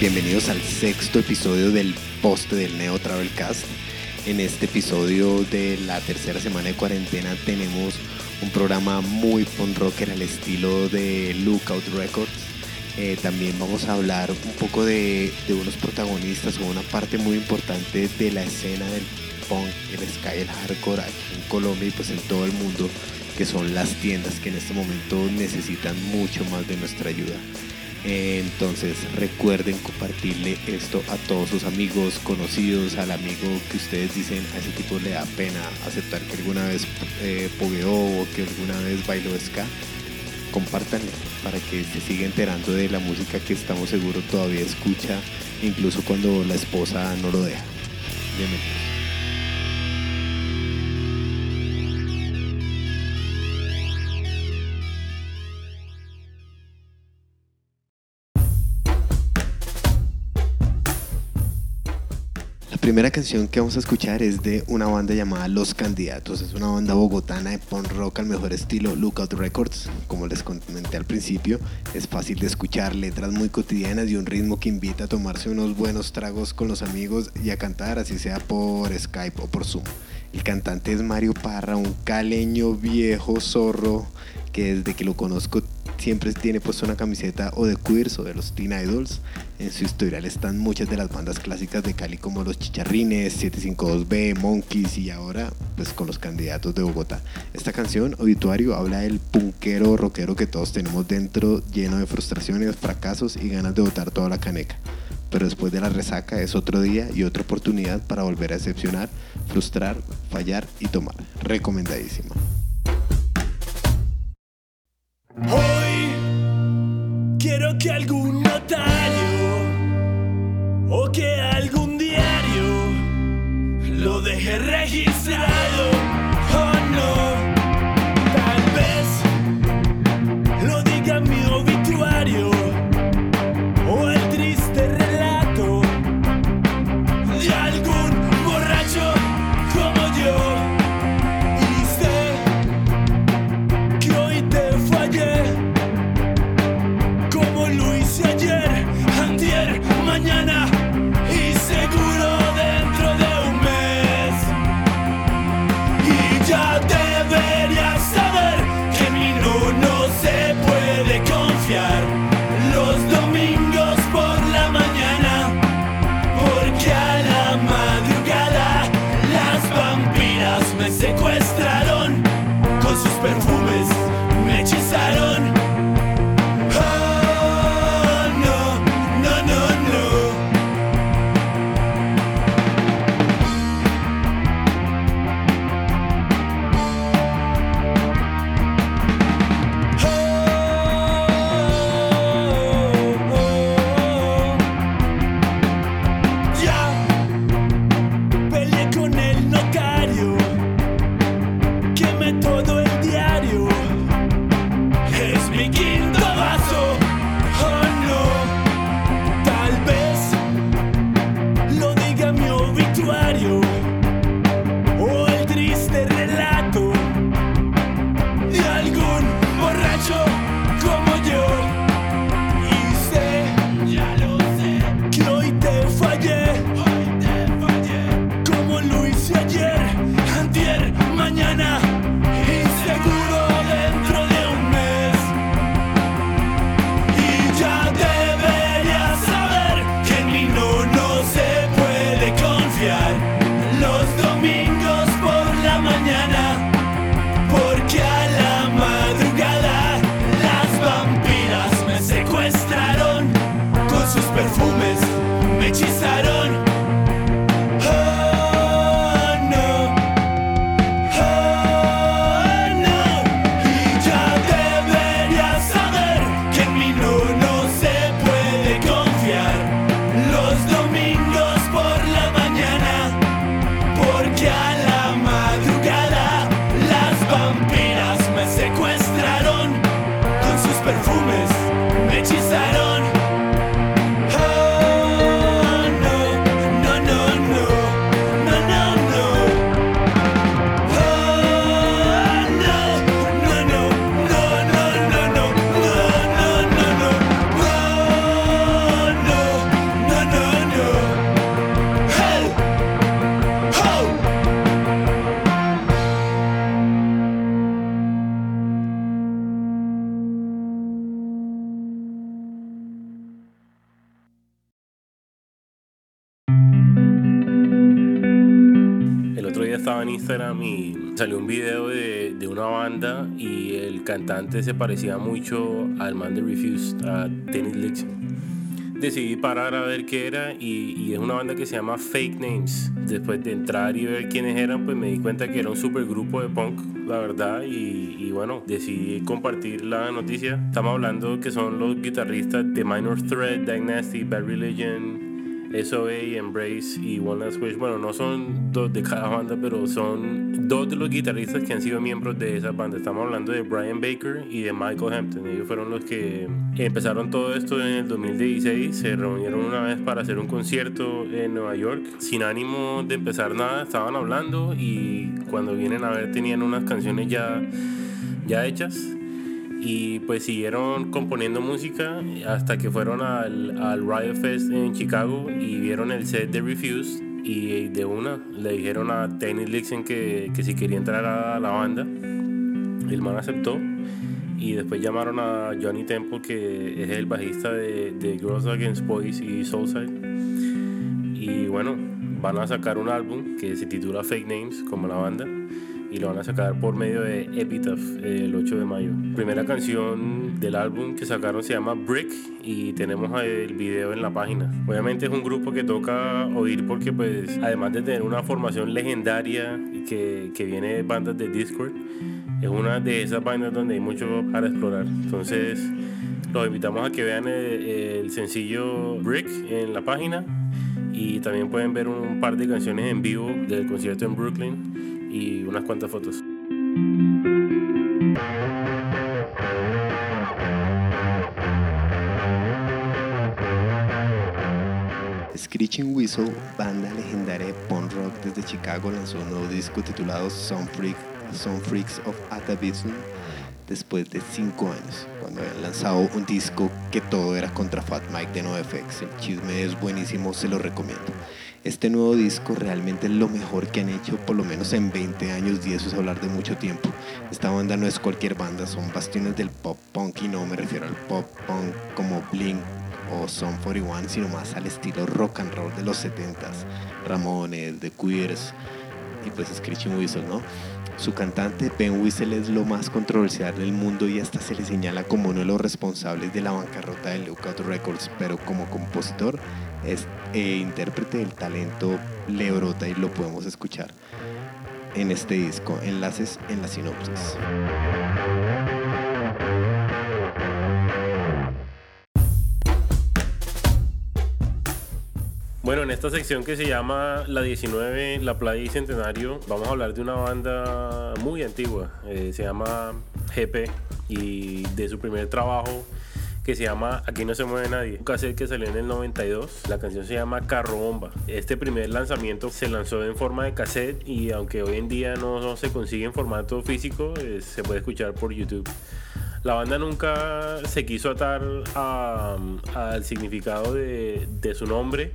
bienvenidos al sexto episodio del poste del Neo Travel Cast. En este episodio de la tercera semana de cuarentena tenemos un programa muy punk rocker al estilo de Lookout Records. Eh, también vamos a hablar un poco de, de unos protagonistas o una parte muy importante de la escena del punk, el sky, el hardcore aquí en Colombia y pues en todo el mundo, que son las tiendas que en este momento necesitan mucho más de nuestra ayuda. Entonces recuerden compartirle esto a todos sus amigos, conocidos, al amigo que ustedes dicen a ese tipo le da pena aceptar que alguna vez eh, pogueó o que alguna vez bailó ska. Compártanle para que se siga enterando de la música que estamos seguros todavía escucha, incluso cuando la esposa no lo deja. Bienvenidos. Primera canción que vamos a escuchar es de una banda llamada Los Candidatos. Es una banda bogotana de punk rock al mejor estilo Lookout Records. Como les comenté al principio, es fácil de escuchar, letras muy cotidianas y un ritmo que invita a tomarse unos buenos tragos con los amigos y a cantar, así sea por Skype o por Zoom. El cantante es Mario Parra, un caleño viejo zorro que desde que lo conozco siempre tiene puesto una camiseta o de Queers o de los Teen Idols. En su historial están muchas de las bandas clásicas de Cali como Los Chicharrines, 752B, Monkeys y ahora pues con los candidatos de Bogotá. Esta canción, Obituario, habla del punkero rockero que todos tenemos dentro, lleno de frustraciones, fracasos y ganas de botar toda la caneca. Pero después de la resaca es otro día y otra oportunidad para volver a decepcionar, frustrar, fallar y tomar. Recomendadísima. Hoy quiero que algún notario o que algún diario lo deje registrado. En Instagram y salió un video de, de, una banda y el cantante se parecía mucho al man de Refused, a Dennis Lixon decidí parar a ver qué era y, y, es una banda que se llama Fake Names. Después de entrar y ver quiénes eran, pues me di cuenta que era un super grupo de punk, la verdad, y, y bueno, decidí compartir la noticia. Estamos hablando que son los guitarristas de Minor Threat, Dynasty, Bad Religion, SOA, Embrace y One Last Wish. Bueno, no son dos de cada banda, pero son dos de los guitarristas que han sido miembros de esa banda. Estamos hablando de Brian Baker y de Michael Hampton. Ellos fueron los que empezaron todo esto en el 2016. Se reunieron una vez para hacer un concierto en Nueva York sin ánimo de empezar nada. Estaban hablando y cuando vienen a ver tenían unas canciones ya, ya hechas y pues siguieron componiendo música hasta que fueron al, al Riot Fest en Chicago y vieron el set de Refuse y de una le dijeron a Dennis Lixon que, que si quería entrar a la banda el man aceptó y después llamaron a Johnny Temple que es el bajista de, de Girls Against Boys y Soulside. Y bueno van a sacar un álbum que se titula Fake Names como la banda y lo van a sacar por medio de Epitaph el 8 de mayo. Primera canción del álbum que sacaron se llama Brick y tenemos el video en la página. Obviamente es un grupo que toca oír porque pues además de tener una formación legendaria que, que viene de bandas de Discord, es una de esas bandas donde hay mucho para explorar. Entonces los invitamos a que vean el, el sencillo Brick en la página y también pueden ver un par de canciones en vivo del concierto en Brooklyn y unas cuantas fotos. Screeching Whistle, banda legendaria de punk rock desde Chicago, lanzó un nuevo disco titulado Some, Freak, Some Freaks of Atavism después de 5 años, cuando habían lanzado un disco que todo era contra Fat Mike de NoFX. El chisme es buenísimo, se lo recomiendo. Este nuevo disco realmente es lo mejor que han hecho, por lo menos en 20 años, y eso es hablar de mucho tiempo. Esta banda no es cualquier banda, son bastiones del pop punk, y no me refiero al pop punk como Blink o Son 41, sino más al estilo rock and roll de los 70s, Ramones, The Queers y pues Screeching Whistle, ¿no? Su cantante Ben Whistle es lo más controversial del mundo y hasta se le señala como uno de los responsables de la bancarrota de Lookout Records, pero como compositor es e intérprete del talento le brota y lo podemos escuchar en este disco. Enlaces en la sinopsis. Bueno, en esta sección que se llama La 19, La Playa y Centenario, vamos a hablar de una banda muy antigua, eh, se llama GP y de su primer trabajo que se llama Aquí no se mueve nadie, un cassette que salió en el 92, la canción se llama Carro Bomba. Este primer lanzamiento se lanzó en forma de cassette y aunque hoy en día no, se consigue en formato físico, eh, se puede escuchar por YouTube. La banda nunca se quiso atar al significado de, de su nombre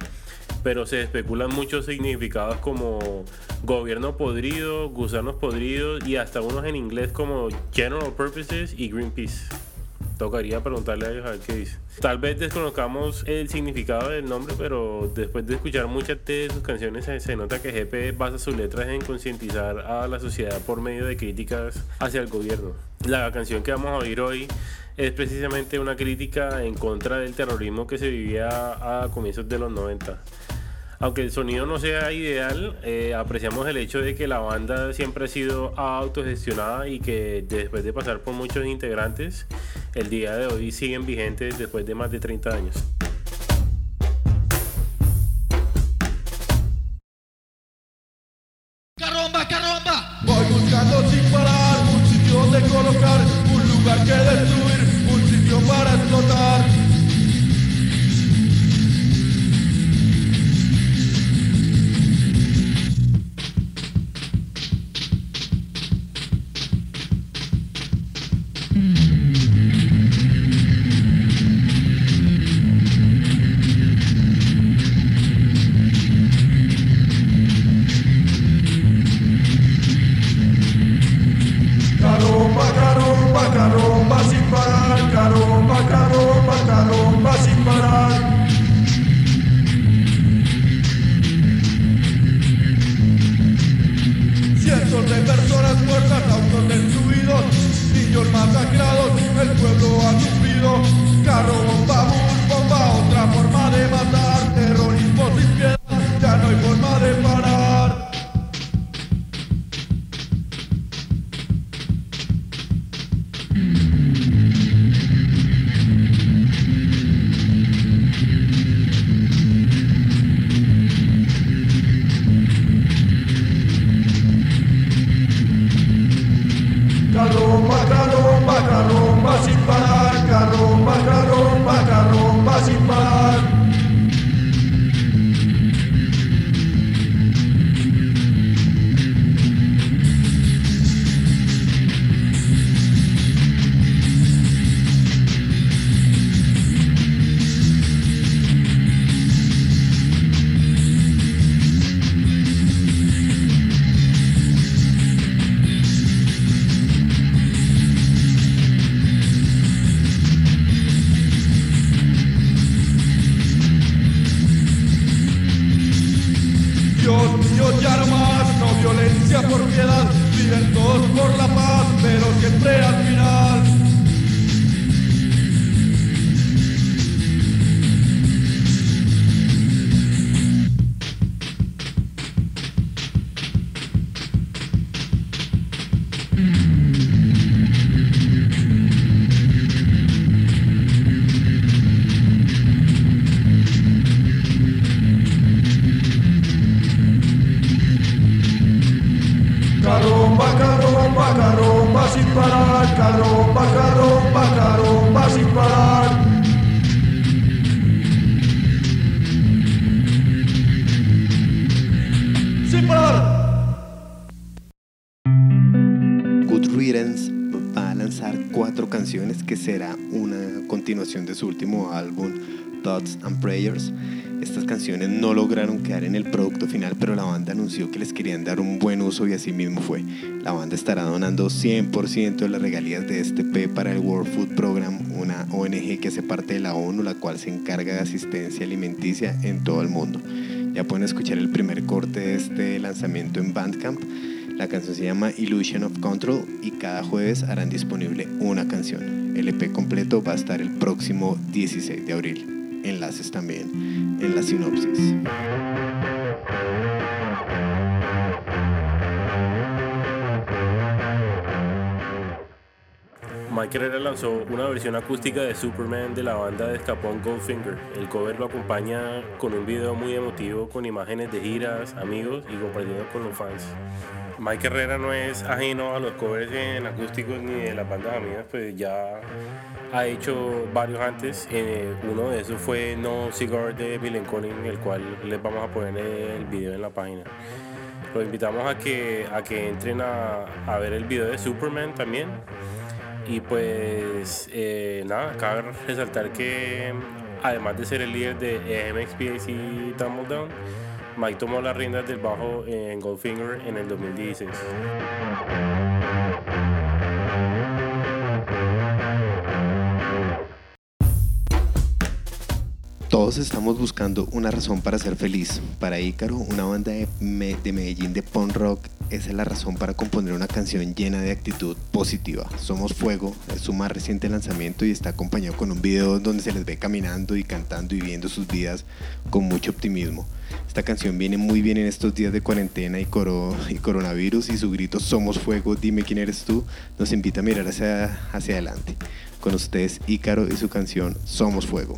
pero se especulan muchos significados como gobierno podrido, gusanos podridos y hasta unos en inglés como General Purposes y Greenpeace. Tocaría preguntarle a ellos a ver qué dice. Tal vez desconozcamos el significado del nombre, pero después de escuchar muchas de sus canciones se, nota que GP basa sus letras en concientizar a la sociedad por medio de críticas hacia el gobierno. La canción que vamos a oír hoy es precisamente una crítica en contra del terrorismo que se vivía a comienzos de los 90 aunque el sonido no sea ideal, eh, apreciamos el hecho de que la banda siempre ha sido autogestionada y que después de pasar por muchos integrantes, el día de hoy siguen vigentes después de más de 30 años. Mm-hmm. justicia, por piedad, libertos por la paz, pero siempre al que será una continuación de su último álbum, Thoughts and Prayers. Estas canciones no lograron quedar en el producto final, pero la banda anunció que les querían dar un buen uso y así mismo fue. La banda estará donando 100% de las regalías de este P para el World Food Program, una ONG que hace parte de la ONU, la cual se encarga de asistencia alimenticia en todo el mundo. Ya pueden escuchar el primer corte de este lanzamiento en Bandcamp. La canción se llama Illusion of Control y cada jueves harán disponible una canción. El EP completo va a estar el próximo 16 de abril enlaces también en la sinopsis. Mike Herrera lanzó una versión acústica de Superman de la banda de escapón Goldfinger. El cover lo acompaña con un video muy emotivo con imágenes de giras, amigos y compartiendo con los fans. Mike Herrera no es ajeno a los covers en acústicos ni de las bandas amigas, pues ya ha hecho varios antes. Eh, uno de esos fue No Cigar de Bill Collins, el cual les vamos a poner el video en la página. Los invitamos a que, a que entren a, a ver el video de Superman también. Y pues eh, nada, cabe resaltar que además de ser el líder de MXPAC y Tumbledown, Mike tomó las riendas del bajo en Goldfinger en el 2016. Todos estamos buscando una razón para ser feliz. Para Ícaro, una banda de, Medellín de punk rock, esa es la razón para componer una canción llena de actitud positiva. Somos Fuego es su más reciente lanzamiento y está acompañado con un video donde se les ve caminando y cantando y viendo sus vidas con mucho optimismo. Esta canción viene muy bien en estos días de cuarentena y, y coronavirus y su grito Somos Fuego, dime quién eres tú, nos invita a mirar hacia, hacia adelante. Con ustedes Ícaro y su canción Somos Fuego.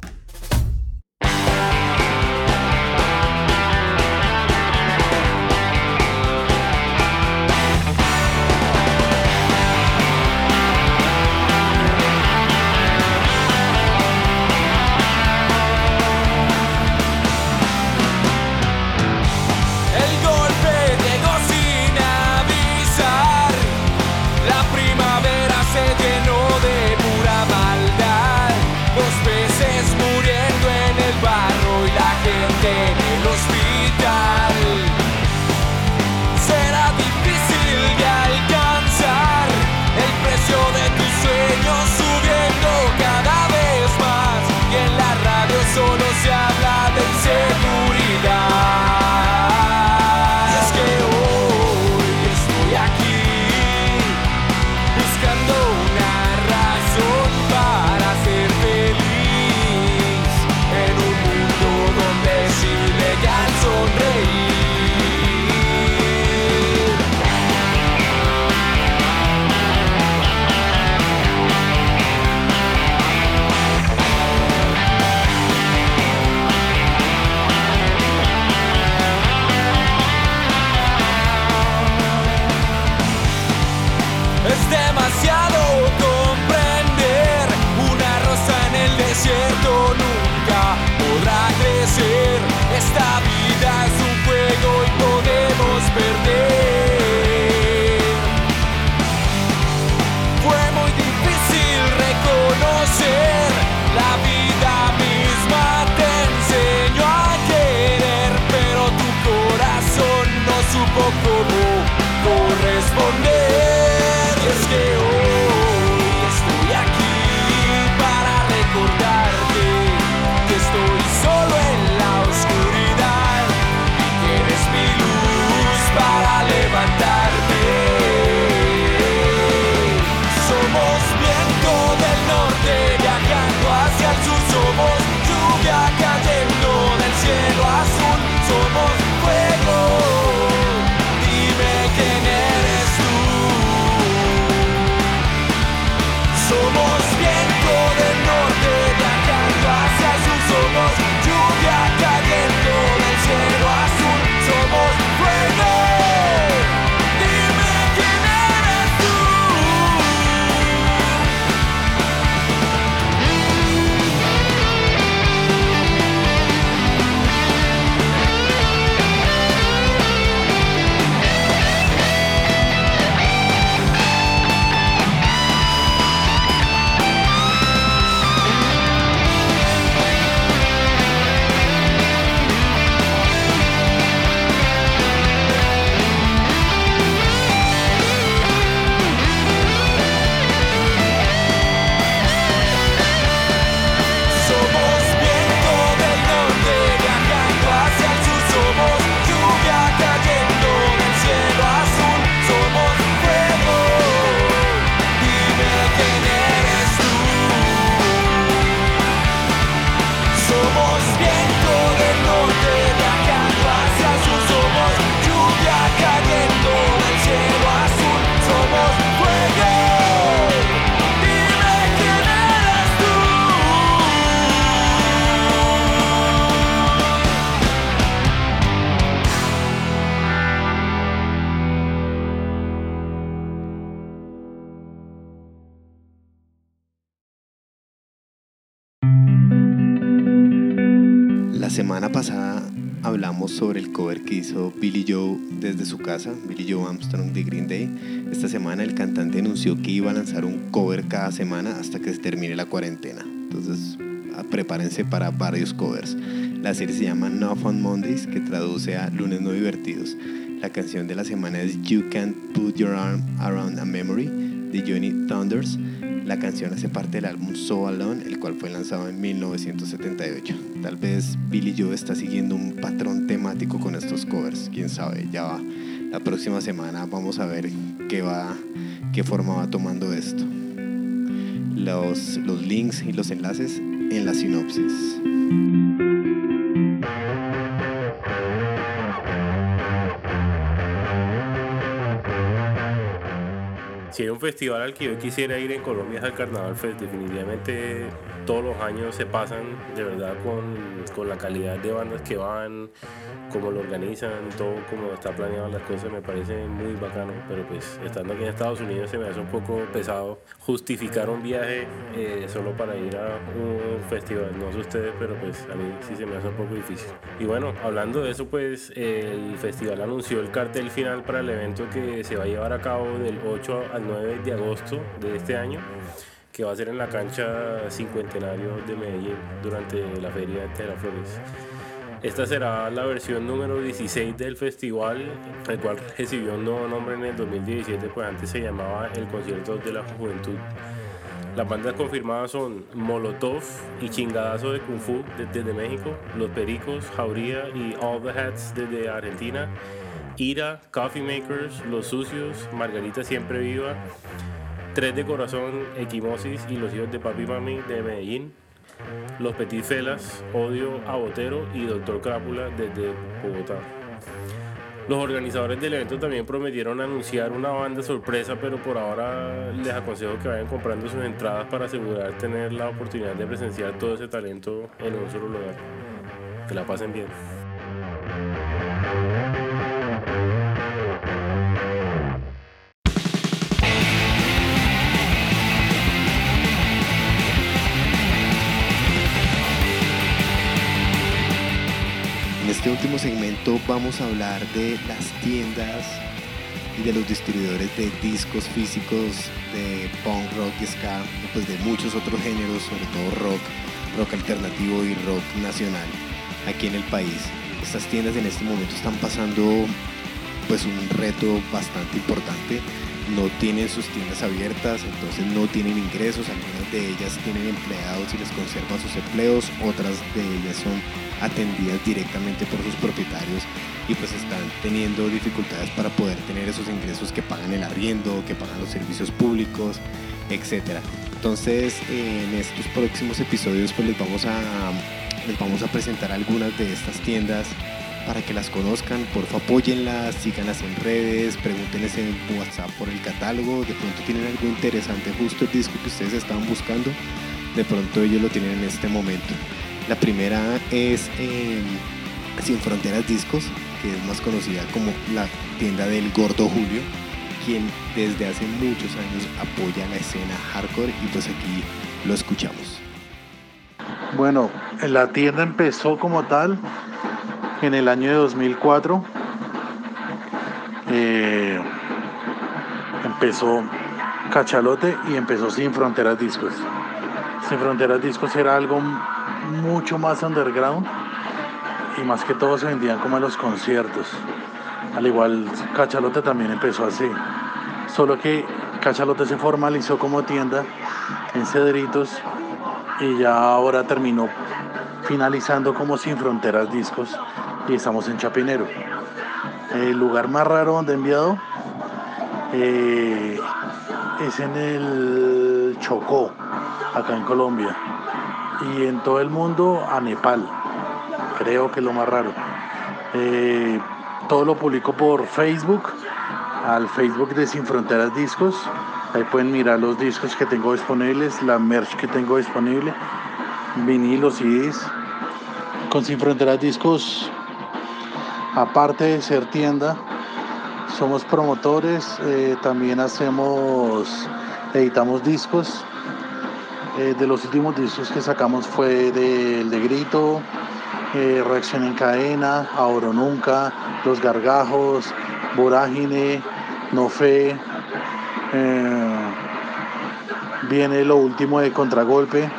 Semana pasada hablamos sobre el cover que hizo Billy Joe desde su casa, Billy Joe Armstrong de Green Day. Esta semana el cantante anunció que iba a lanzar un cover cada semana hasta que se termine la cuarentena. Entonces, prepárense para varios covers. La serie se llama No Fun Mondays, que traduce a Lunes No Divertidos. La canción de la semana es You Can't Put Your Arm Around a Memory de Johnny Thunders. La canción hace parte del álbum So Alone, el cual fue lanzado en 1978. Tal vez Billy Joe está siguiendo un patrón temático con estos covers, quién sabe, ya va. La próxima semana vamos a ver qué, va, qué forma va tomando esto. Los, los links y los enlaces en la sinopsis. Si un festival al que yo quisiera ir en Colombia es al Carnaval Fest. Definitivamente todos los años se pasan de verdad con, con la calidad de bandas que van, cómo lo organizan, todo como está planeado las cosas me parece muy bacano. Pero pues estando aquí en Estados Unidos se me hace un poco pesado justificar un viaje eh, solo para ir a un festival. No sé ustedes, pero pues a mí sí se me hace un poco difícil. Y bueno, hablando de eso, pues el festival anunció el cartel final para el evento que se va a llevar a cabo del 8 al 9 de agosto de este año, que va a ser en la cancha cincuentenario de Medellín durante la feria de las Flores. Esta será la versión número 16 del festival, el cual recibió un nuevo nombre en el 2017, pues antes se llamaba el Concierto de la Juventud. Las bandas confirmadas son Molotov y Chingadazo de Kung Fu desde México, Los Pericos, Jauría y All the Hats desde Argentina, Ira, Coffee Makers, Los Sucios, Margarita Siempre Viva, Tres de Corazón, Equimosis y Los Hijos de Papi Mami de Medellín, Los Petit Felas, Odio a Botero y Doctor Crápula desde Bogotá. Los organizadores del evento también prometieron anunciar una banda sorpresa, pero por ahora les aconsejo que vayan comprando sus entradas para asegurar tener la oportunidad de presenciar todo ese talento en un solo lugar. Que la pasen bien. Último segmento vamos a hablar de las tiendas y de los distribuidores de discos físicos de punk, rock y ska, pues de muchos otros géneros, sobre todo rock, rock alternativo y rock nacional aquí en el país. Estas tiendas en este momento están pasando pues un reto bastante importante. No tienen sus tiendas abiertas, entonces no tienen ingresos. Algunas de ellas tienen empleados y les conservan sus empleos, otras de ellas son atendidas directamente por sus propietarios y pues están teniendo dificultades para poder tener esos ingresos que pagan el arriendo, que pagan los servicios públicos, etcétera. Entonces en estos próximos episodios pues les vamos a les vamos a presentar algunas de estas tiendas para que las conozcan, porfa apóyenlas, síganlas en redes, pregúntenles en WhatsApp por el catálogo, de pronto tienen algo interesante, justo el disco que ustedes estaban buscando, de pronto ellos lo tienen en este momento. La primera es eh, Sin Fronteras Discos, que es más conocida como la tienda del Gordo Julio, quien desde hace muchos años apoya la escena hardcore y pues aquí lo escuchamos. Bueno, la tienda empezó como tal en el año de 2004. Eh, empezó Cachalote y empezó Sin Fronteras Discos. Sin Fronteras Discos era algo mucho más underground y más que todo se vendían como en los conciertos. Al igual Cachalote también empezó así. Solo que Cachalote se formalizó como tienda en Cedritos y ya ahora terminó finalizando como Sin Fronteras Discos y estamos en Chapinero. El lugar más raro donde he enviado eh, es en el Chocó, acá en Colombia. Y en todo el mundo a Nepal. Creo que es lo más raro. Eh, todo lo publico por Facebook, al Facebook de Sin Fronteras Discos. Ahí pueden mirar los discos que tengo disponibles, la merch que tengo disponible, vinilos, CDs. Con Sin Fronteras Discos, aparte de ser tienda, somos promotores, eh, también hacemos, editamos discos. Eh, de los últimos discos que sacamos fue del de Grito, eh, Reacción en Cadena, Ahora Nunca, Los Gargajos, Vorágine, No Fe. viene lo último de Contragolpe.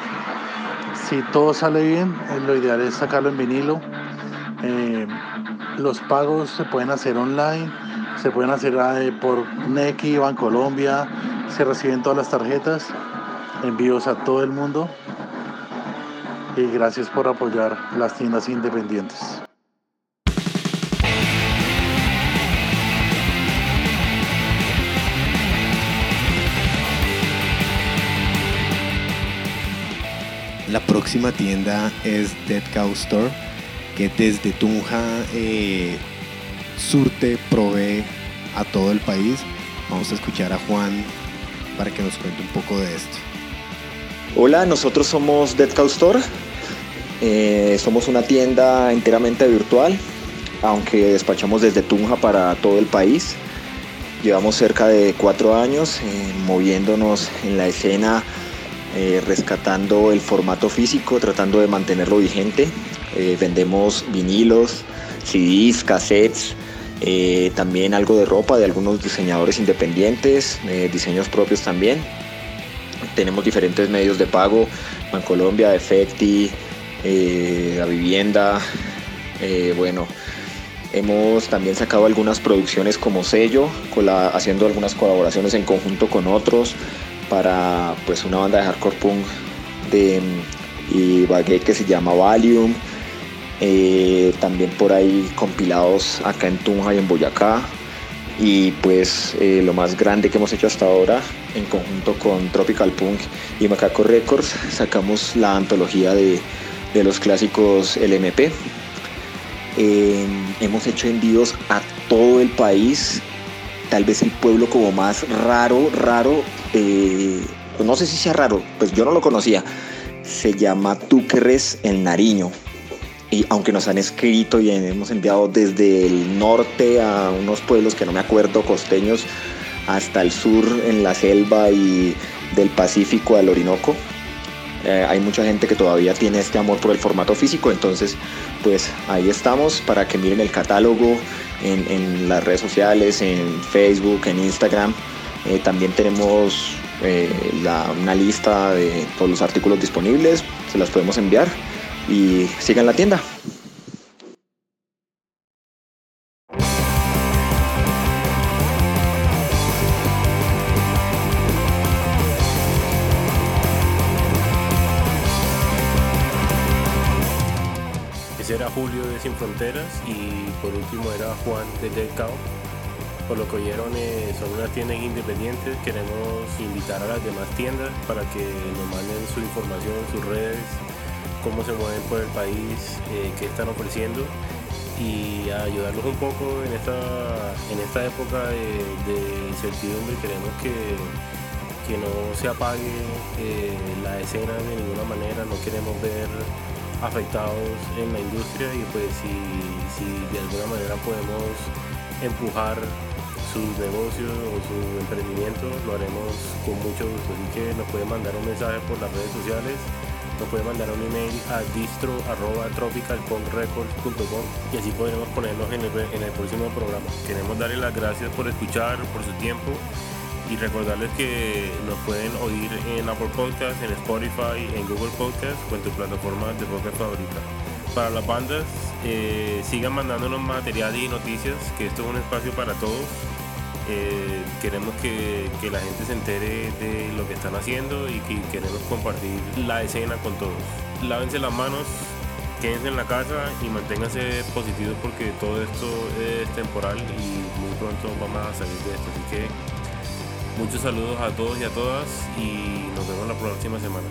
Si todo sale bien, lo ideal es sacarlo en vinilo. Los pagos se pueden hacer online, se pueden hacer eh, por Nequi, Bancolombia, se reciben todas las tarjetas, envíos a todo el mundo. Y gracias por apoyar las tiendas independientes. La próxima tienda es Dead Cow Store, que desde Tunja eh, surte, provee a todo el país. Vamos a escuchar a Juan para que nos cuente un poco de esto. Hola, nosotros somos Dead Cow. Eh, somos una tienda enteramente virtual, aunque despachamos desde Tunja para todo el país. Llevamos cerca de cuatro años eh, moviéndonos en la escena, rescatando el formato físico, tratando de mantenerlo vigente. Eh, vendemos vinilos, CDs, cassettes, eh, también algo de ropa de algunos diseñadores independientes, eh, diseños propios también. Tenemos diferentes medios de pago, Bancolombia, Efecti, La Vivienda, bueno, hemos también sacado algunas producciones como sello, haciendo algunas colaboraciones en conjunto con otros para pues una banda de hardcore punk de mm, Ibagué que se llama Valium, eh, también por ahí compilados acá en Tunja y en Boyacá. Y pues eh, lo más grande que hemos hecho hasta ahora, en conjunto con Tropical Punk y Macaco Records, sacamos la antología de, de los clásicos LMP. Eh, hemos hecho envíos a todo el país, tal vez el pueblo como más raro, raro, eh, no sé si sea raro, pues yo no lo conocía, se llama Túqueres el Nariño. Y aunque nos han escrito y hemos enviado desde el norte a unos pueblos que no me acuerdo, costeños, hasta el sur en la selva y del Pacífico al Orinoco, eh, hay mucha gente que todavía tiene este amor por el formato físico, entonces pues ahí estamos para que miren el catálogo en, las redes sociales, en Facebook, en Instagram. Eh, también tenemos eh, una lista de todos los artículos disponibles, se las podemos enviar y sigan la tienda. Ese era Julio de Sin Fronteras y por último era Juan de Dead Cow. Por lo que oyeron, eh, son unas tiendas independientes. Queremos invitar a las demás tiendas para que nos manden su información, sus redes, cómo se mueven por el país, eh, qué están ofreciendo y ayudarlos un poco en esta, en esta época de, incertidumbre. Queremos que, que no se apague eh, la escena de ninguna manera, no queremos ver afectados en la industria y pues si, si de alguna manera podemos empujar sus negocios o su emprendimiento, lo haremos con mucho gusto. Así que nos pueden mandar un mensaje por las redes sociales, nos pueden mandar un email a distro.tropicalpunkrecords.com y así podremos ponernos en el, próximo programa. Queremos darles las gracias por escuchar, por su tiempo y recordarles que nos pueden oír en Apple Podcast, en Spotify, en Google Podcast o en tu plataforma de podcast favorita. Para las bandas, eh, sigan mandándonos material y noticias, que esto es un espacio para todos. Eh, queremos que, que la gente se entere de lo que están haciendo y que queremos compartir la escena con todos. Lávense las manos, quédense en la casa y manténganse positivos porque todo esto es temporal y muy pronto vamos a salir de esto. Así que Muchos saludos a todos y a todas y nos vemos la próxima semana.